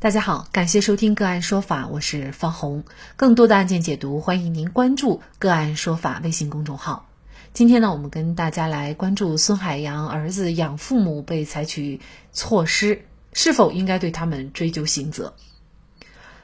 大家好，感谢收听个案说法，我是方红。更多的案件解读，欢迎您关注个案说法微信公众号。今天呢，我们跟大家来关注孙海洋儿子养父母被采取措施，是否应该对他们追究刑责？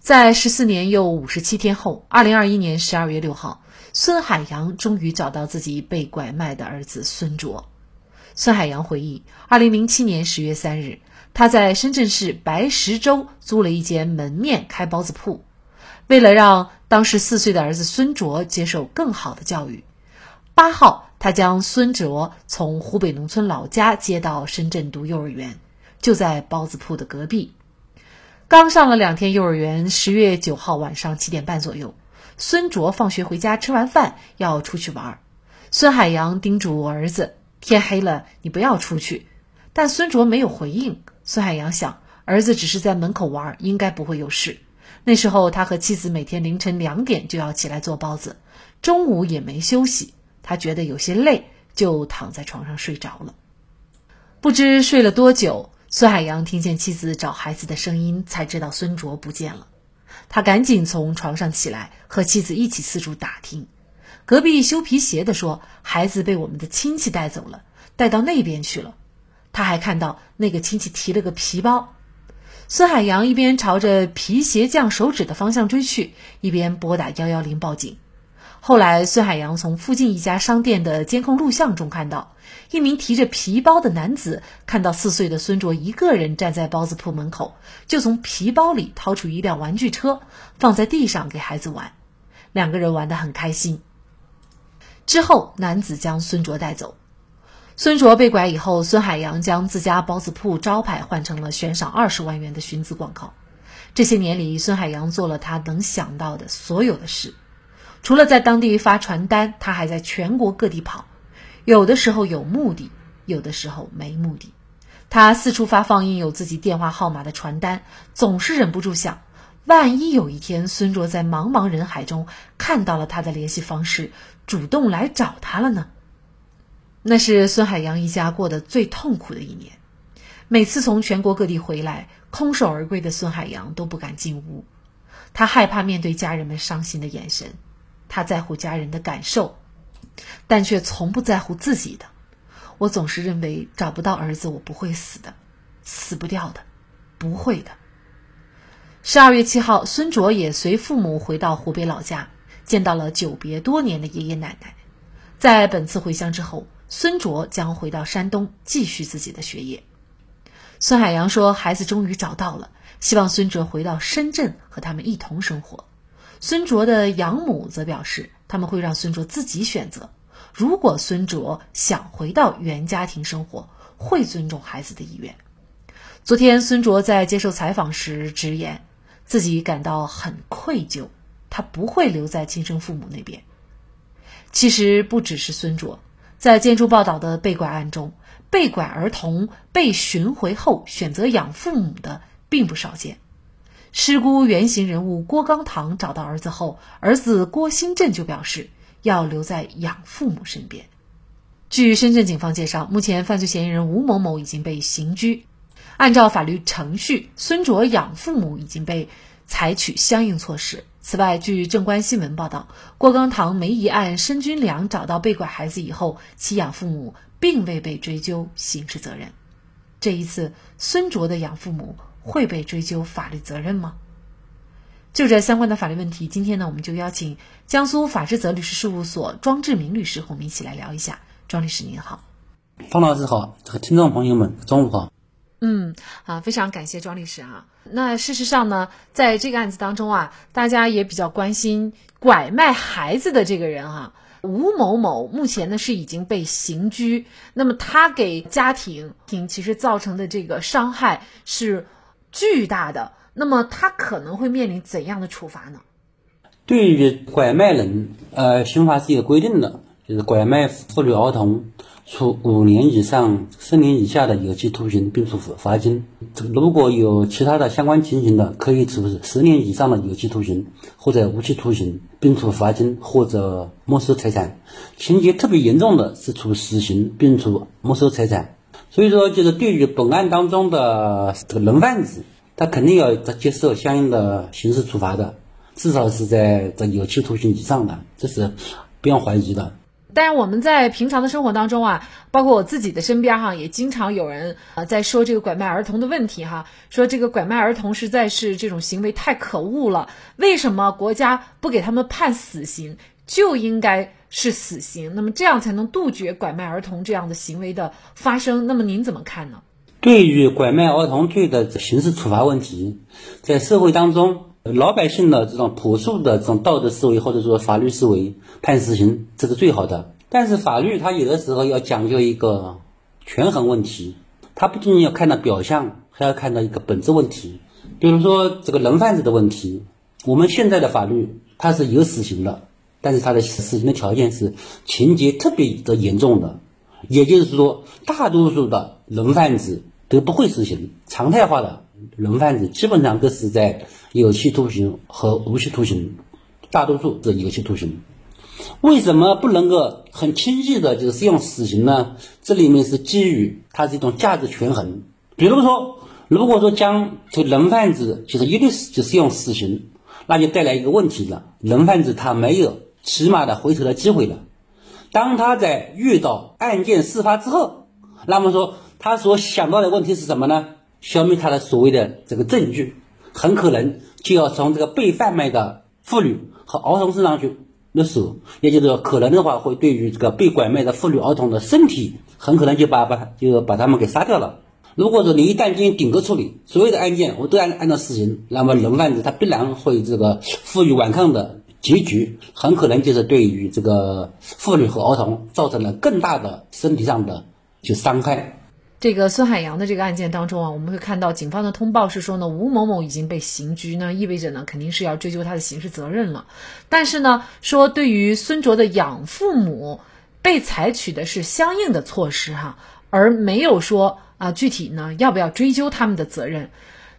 在十四年又五十七天后，二零二一年十二月六号，孙海洋终于找到自己被拐卖的儿子孙卓。孙海洋回忆，二零零七年十月三日。他在深圳市白石洲租了一间门面开包子铺，为了让当时四岁的儿子孙卓接受更好的教育，八号他将孙卓从湖北农村老家接到深圳读幼儿园，就在包子铺的隔壁。刚上了两天幼儿园，十月九号晚上七点半左右，孙卓放学回家吃完饭要出去玩，孙海洋叮嘱儿子：“天黑了，你不要出去。”但孙卓没有回应。孙海洋想，儿子只是在门口玩，应该不会有事。那时候，他和妻子每天凌晨两点就要起来做包子，中午也没休息。他觉得有些累，就躺在床上睡着了。不知睡了多久，孙海洋听见妻子找孩子的声音，才知道孙卓不见了。他赶紧从床上起来，和妻子一起四处打听。隔壁修皮鞋的说，孩子被我们的亲戚带走了，带到那边去了。他还看到那个亲戚提了个皮包，孙海洋一边朝着皮鞋匠手指的方向追去，一边拨打幺幺零报警。后来，孙海洋从附近一家商店的监控录像中看到，一名提着皮包的男子看到四岁的孙卓一个人站在包子铺门口，就从皮包里掏出一辆玩具车，放在地上给孩子玩，两个人玩得很开心。之后，男子将孙卓带走。孙卓被拐以后，孙海洋将自家包子铺招牌换成了悬赏二十万元的寻子广告。这些年里，孙海洋做了他能想到的所有的事，除了在当地发传单，他还在全国各地跑，有的时候有目的，有的时候没目的。他四处发放印有自己电话号码的传单，总是忍不住想：万一有一天孙卓在茫茫人海中看到了他的联系方式，主动来找他了呢？那是孙海洋一家过得最痛苦的一年，每次从全国各地回来，空手而归的孙海洋都不敢进屋，他害怕面对家人们伤心的眼神，他在乎家人的感受，但却从不在乎自己的。我总是认为找不到儿子，我不会死的，死不掉的，不会的。十二月七号，孙卓也随父母回到湖北老家，见到了久别多年的爷爷奶奶，在本次回乡之后。孙卓将回到山东继续自己的学业。孙海洋说：“孩子终于找到了，希望孙卓回到深圳和他们一同生活。”孙卓的养母则表示，他们会让孙卓自己选择。如果孙卓想回到原家庭生活，会尊重孩子的意愿。昨天，孙卓在接受采访时直言，自己感到很愧疚，他不会留在亲生父母那边。其实，不只是孙卓。在建筑报道的被拐案中，被拐儿童被寻回后选择养父母的并不少见。失孤原型人物郭刚堂找到儿子后，儿子郭新振就表示要留在养父母身边。据深圳警方介绍，目前犯罪嫌疑人吴某某已经被刑拘，按照法律程序，孙卓养父母已经被采取相应措施。此外，据正观新闻报道，郭刚堂梅姨案申军良找到被拐孩子以后，其养父母并未被追究刑事责任。这一次，孙卓的养父母会被追究法律责任吗？就这相关的法律问题，今天呢，我们就邀请江苏法治泽律师事务所庄志明律师和我们一起来聊一下。庄律师您好，方老师好，这个听众朋友们中午好。嗯，啊，非常感谢庄律师啊。那事实上呢，在这个案子当中啊，大家也比较关心拐卖孩子的这个人哈，吴某某目前呢是已经被刑拘。那么他给家庭其实造成的这个伤害是巨大的。那么他可能会面临怎样的处罚呢？对于拐卖人，呃，刑法是有规定的，就是拐卖妇女儿童。处五年以上十年以下的有期徒刑，并处罚金。如果有其他的相关情形的，可以处十年以上的有期徒刑或者无期徒刑，并处罚金或者没收财产。情节特别严重的是处死刑，并处没收财产。所以说，就是对于本案当中的这个人贩子，他肯定要接受相应的刑事处罚的，至少是在这有期徒刑以上的，这是不用怀疑的。但是我们在平常的生活当中啊，包括我自己的身边哈，也经常有人啊在说这个拐卖儿童的问题哈，说这个拐卖儿童实在是这种行为太可恶了，为什么国家不给他们判死刑，就应该是死刑？那么这样才能杜绝拐卖儿童这样的行为的发生？那么您怎么看呢？对于拐卖儿童罪的刑事处罚问题，在社会当中，老百姓的这种朴素的这种道德思维或者说法律思维，判死刑这是最好的。但是法律它有的时候要讲究一个权衡问题，它不仅仅要看到表象，还要看到一个本质问题。比如说这个人贩子的问题，我们现在的法律它是有死刑的，但是它的死刑的条件是情节特别的严重的，也就是说，大多数的人贩子都不会死刑，常态化的人贩子基本上都是在有期徒刑和无期徒刑，大多数是有期徒刑。为什么不能够很轻易的就是适用死刑呢？这里面是基于它是一种价值权衡。比如说，如果说将这人贩子就是一律就适用死刑，那就带来一个问题了：人贩子他没有起码的回头的机会了。当他在遇到案件事发之后，那么说他所想到的问题是什么呢？消灭他的所谓的这个证据，很可能就要从这个被贩卖的妇女和儿童身上去。入手，也就是说，可能的话会对于这个被拐卖的妇女儿童的身体，很可能就把把就把他们给杀掉了。如果说你一旦进行顶格处理，所有的案件我都按按照死刑，那么人贩子他必然会这个负隅顽抗的结局，很可能就是对于这个妇女和儿童造成了更大的身体上的就伤害。这个孙海洋的这个案件当中啊，我们会看到警方的通报是说呢，吴某某已经被刑拘，那意味着呢，肯定是要追究他的刑事责任了。但是呢，说对于孙卓的养父母，被采取的是相应的措施哈，而没有说啊具体呢要不要追究他们的责任。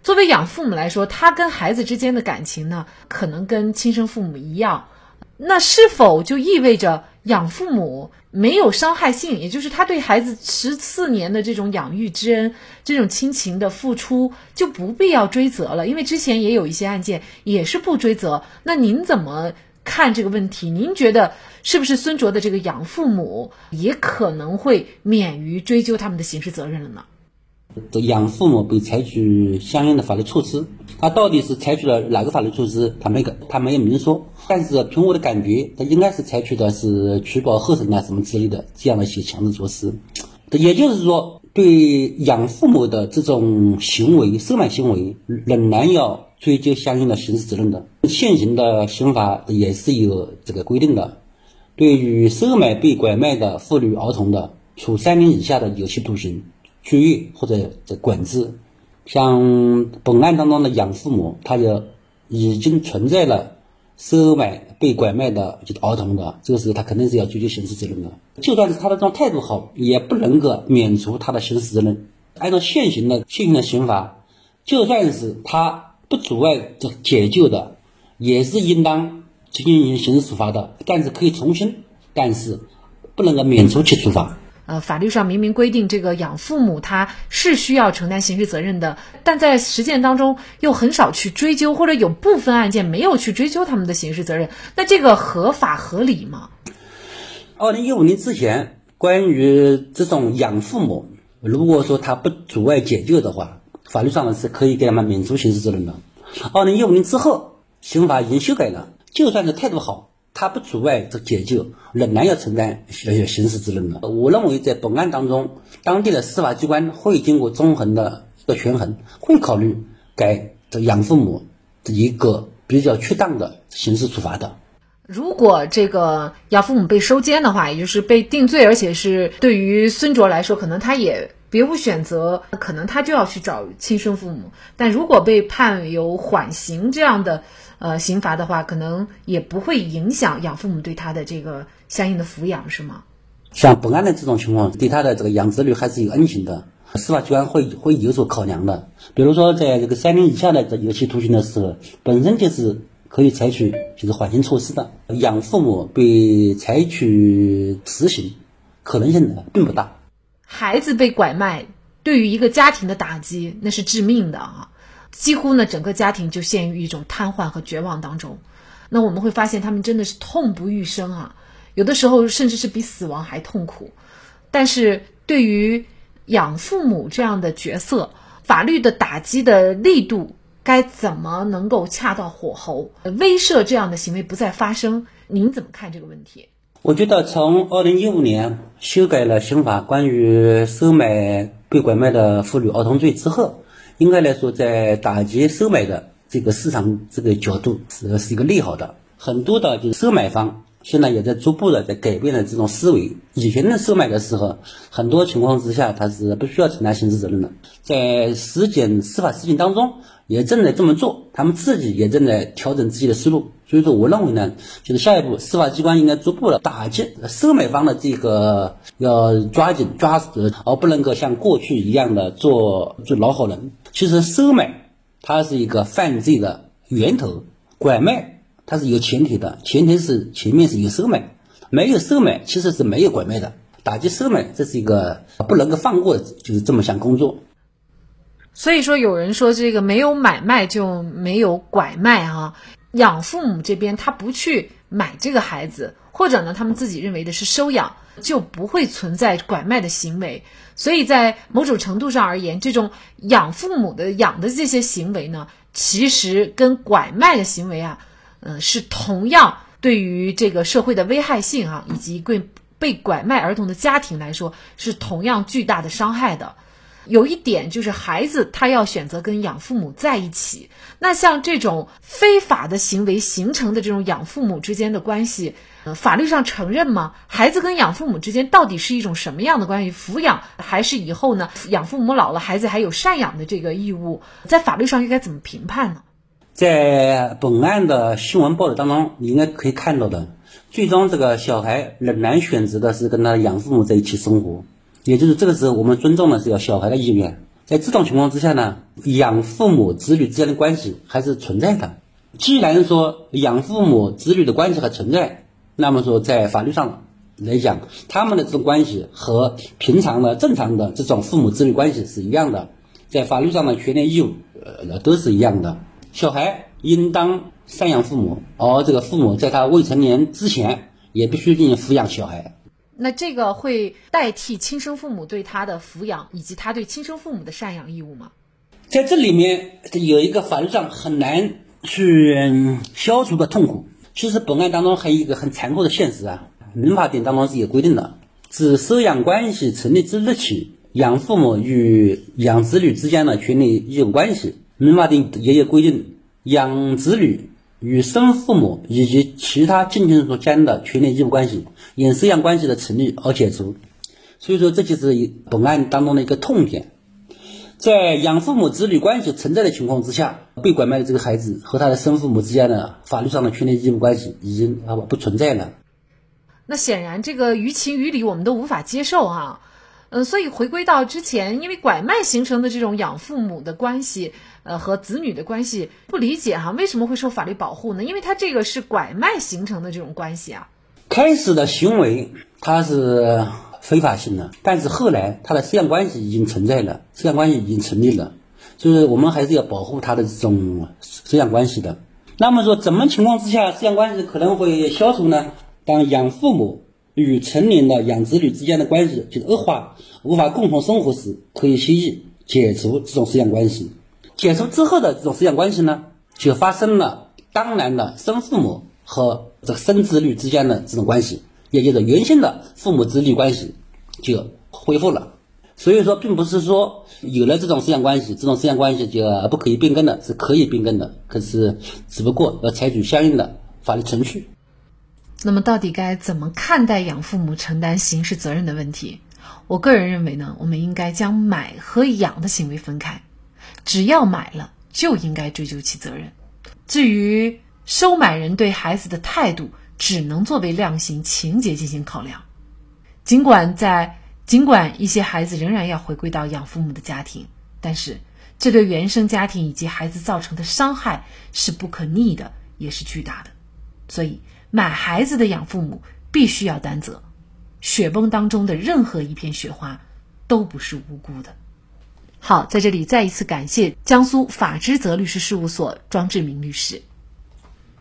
作为养父母来说，他跟孩子之间的感情呢，可能跟亲生父母一样。那是否就意味着养父母没有伤害性？也就是他对孩子十四年的这种养育之恩、这种亲情的付出就不必要追责了？因为之前也有一些案件也是不追责。那您怎么看这个问题？您觉得是不是孙卓的这个养父母也可能会免于追究他们的刑事责任了呢？养父母被采取相应的法律措施，他到底是采取了哪个法律措施？他没个，他没有明说。但是凭我的感觉，他应该是采取的是取保候审啊什么之类的这样的一些强制措施。也就是说，对养父母的这种行为、收买行为，仍然要追究相应的刑事责任的。现行的刑法也是有这个规定的，对于收买被拐卖的妇女儿童的，处三年以下的有期徒刑。拘役或者这管制，像本案当中的养父母，他就已经存在了收买被拐卖的就是儿童的，这个时候他肯定是要追究刑事责任的。就算是他的这种态度好，也不能够免除他的刑事责任。按照现行的现行的刑法，就算是他不阻碍这解救的，也是应当进行刑事处罚的。但是可以从轻，但是不能够免除其处罚。呃，法律上明明规定这个养父母他是需要承担刑事责任的，但在实践当中又很少去追究，或者有部分案件没有去追究他们的刑事责任，那这个合法合理吗？二零一五年之前，关于这种养父母，如果说他不阻碍解救的话，法律上是可以给他们免除刑事责任的。二零一五年之后，刑法已经修改了，就算是态度好。他不阻碍这解救，仍然要承担刑事责任的。我认为在本案当中，当地的司法机关会经过综合的一个权衡，会考虑给这养父母一个比较恰当的刑事处罚的。如果这个养父母被收监的话，也就是被定罪，而且是对于孙卓来说，可能他也别无选择，可能他就要去找亲生父母。但如果被判有缓刑这样的。呃，刑罚的话，可能也不会影响养父母对他的这个相应的抚养，是吗？像本案的这种情况，对他的这个养子女还是有恩情的，司法机关会会有所考量的。比如说，在这个三年以下的这有期徒刑的时候，本身就是可以采取就是缓刑措施的。养父母被采取执行可能性呢并不大。孩子被拐卖，对于一个家庭的打击那是致命的啊。几乎呢整个家庭就陷于一种瘫痪和绝望当中。那我们会发现他们真的是痛不欲生啊，有的时候甚至是比死亡还痛苦。但是对于养父母这样的角色，法律的打击的力度该怎么能够恰到火候，威慑这样的行为不再发生？您怎么看这个问题？我觉得从二零一五年修改了刑法关于收买被拐卖的妇女儿童罪之后，应该来说在打击收买的这个市场这个角度是是一个利好的。很多的就是收买方现在也在逐步的在改变了这种思维。以前的收买的时候，很多情况之下他是不需要承担刑事责任的。在实践司法实践当中。也正在这么做，他们自己也正在调整自己的思路。所以说，我认为呢，就是下一步司法机关应该逐步的打击收买方的这个，要抓紧抓死，而不能够像过去一样的做做老好人。其实收买它是一个犯罪的源头，拐卖它是有前提的，前提是前面是有收买，没有收买其实是没有拐卖的。打击收买这是一个不能够放过，就是这么项工作。所以说，有人说这个没有买卖就没有拐卖哈。养父母这边他不去买这个孩子，或者呢，他们自己认为的是收养，就不会存在拐卖的行为。所以在某种程度上而言，这种养父母的养的这些行为呢，其实跟拐卖的行为啊，嗯，是同样对于这个社会的危害性啊，以及被被拐卖儿童的家庭来说，是同样巨大的伤害的。有一点就是孩子他要选择跟养父母在一起，那像这种非法的行为形成的这种养父母之间的关系，呃，法律上承认吗？孩子跟养父母之间到底是一种什么样的关系？抚养还是以后呢？养父母老了，孩子还有赡养的这个义务，在法律上应该怎么评判呢？在本案的新闻报道当中，你应该可以看到的，最终这个小孩仍然选择的是跟他养父母在一起生活。也就是这个时候，我们尊重的是要小孩的意愿。在这种情况之下呢，养父母子女之间的关系还是存在的。既然说养父母子女的关系还存在，那么说在法律上来讲，他们的这种关系和平常的正常的这种父母子女关系是一样的，在法律上的权利义务呃都是一样的。小孩应当赡养父母，而这个父母在他未成年之前也必须进行抚养小孩。那这个会代替亲生父母对他的抚养以及他对亲生父母的赡养义务吗？在这里面有一个法律上很难去消除的痛苦。其实本案当中还有一个很残酷的现实啊，民法典当中是有规定的，自收养关系成立之日起，养父母与养子女之间的权利义务关系，民法典也有规定，养子女。与生父母以及其他近亲属间的权利义务关系，因收养关系的成立而解除。所以说，这就是本案当中的一个痛点。在养父母子女关系存在的情况之下，被拐卖的这个孩子和他的生父母之间的法律上的权利义务关系已经啊不存在了。那显然，这个于情于理我们都无法接受啊。嗯，所以回归到之前，因为拐卖形成的这种养父母的关系。呃，和子女的关系不理解哈，为什么会受法律保护呢？因为他这个是拐卖形成的这种关系啊。开始的行为它是非法性的，但是后来他的思想关系已经存在了，思想关系已经成立了，就是我们还是要保护他的这种思想关系的。那么说，怎么情况之下思想关系可能会消除呢？当养父母与成年的养子女之间的关系就是恶化，无法共同生活时，可以协议解除这种收养关系。解除之后的这种抚养关系呢，就发生了当然的生父母和这个生子女之间的这种关系，也就是原先的父母子女关系就恢复了。所以说，并不是说有了这种抚养关系，这种抚养关系就不可以变更的，是可以变更的。可是，只不过要采取相应的法律程序。那么，到底该怎么看待养父母承担刑事责任的问题？我个人认为呢，我们应该将买和养的行为分开。只要买了，就应该追究其责任。至于收买人对孩子的态度，只能作为量刑情节进行考量。尽管在尽管一些孩子仍然要回归到养父母的家庭，但是这对原生家庭以及孩子造成的伤害是不可逆的，也是巨大的。所以，买孩子的养父母必须要担责。雪崩当中的任何一片雪花，都不是无辜的。好，在这里再一次感谢江苏法之泽律师事务所庄志明律师。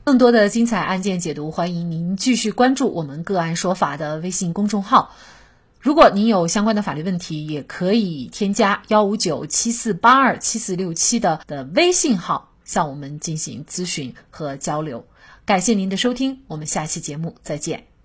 更多的精彩案件解读，欢迎您继续关注我们“个案说法”的微信公众号。如果您有相关的法律问题，也可以添加幺五九七四八二七四六七的的微信号向我们进行咨询和交流。感谢您的收听，我们下期节目再见。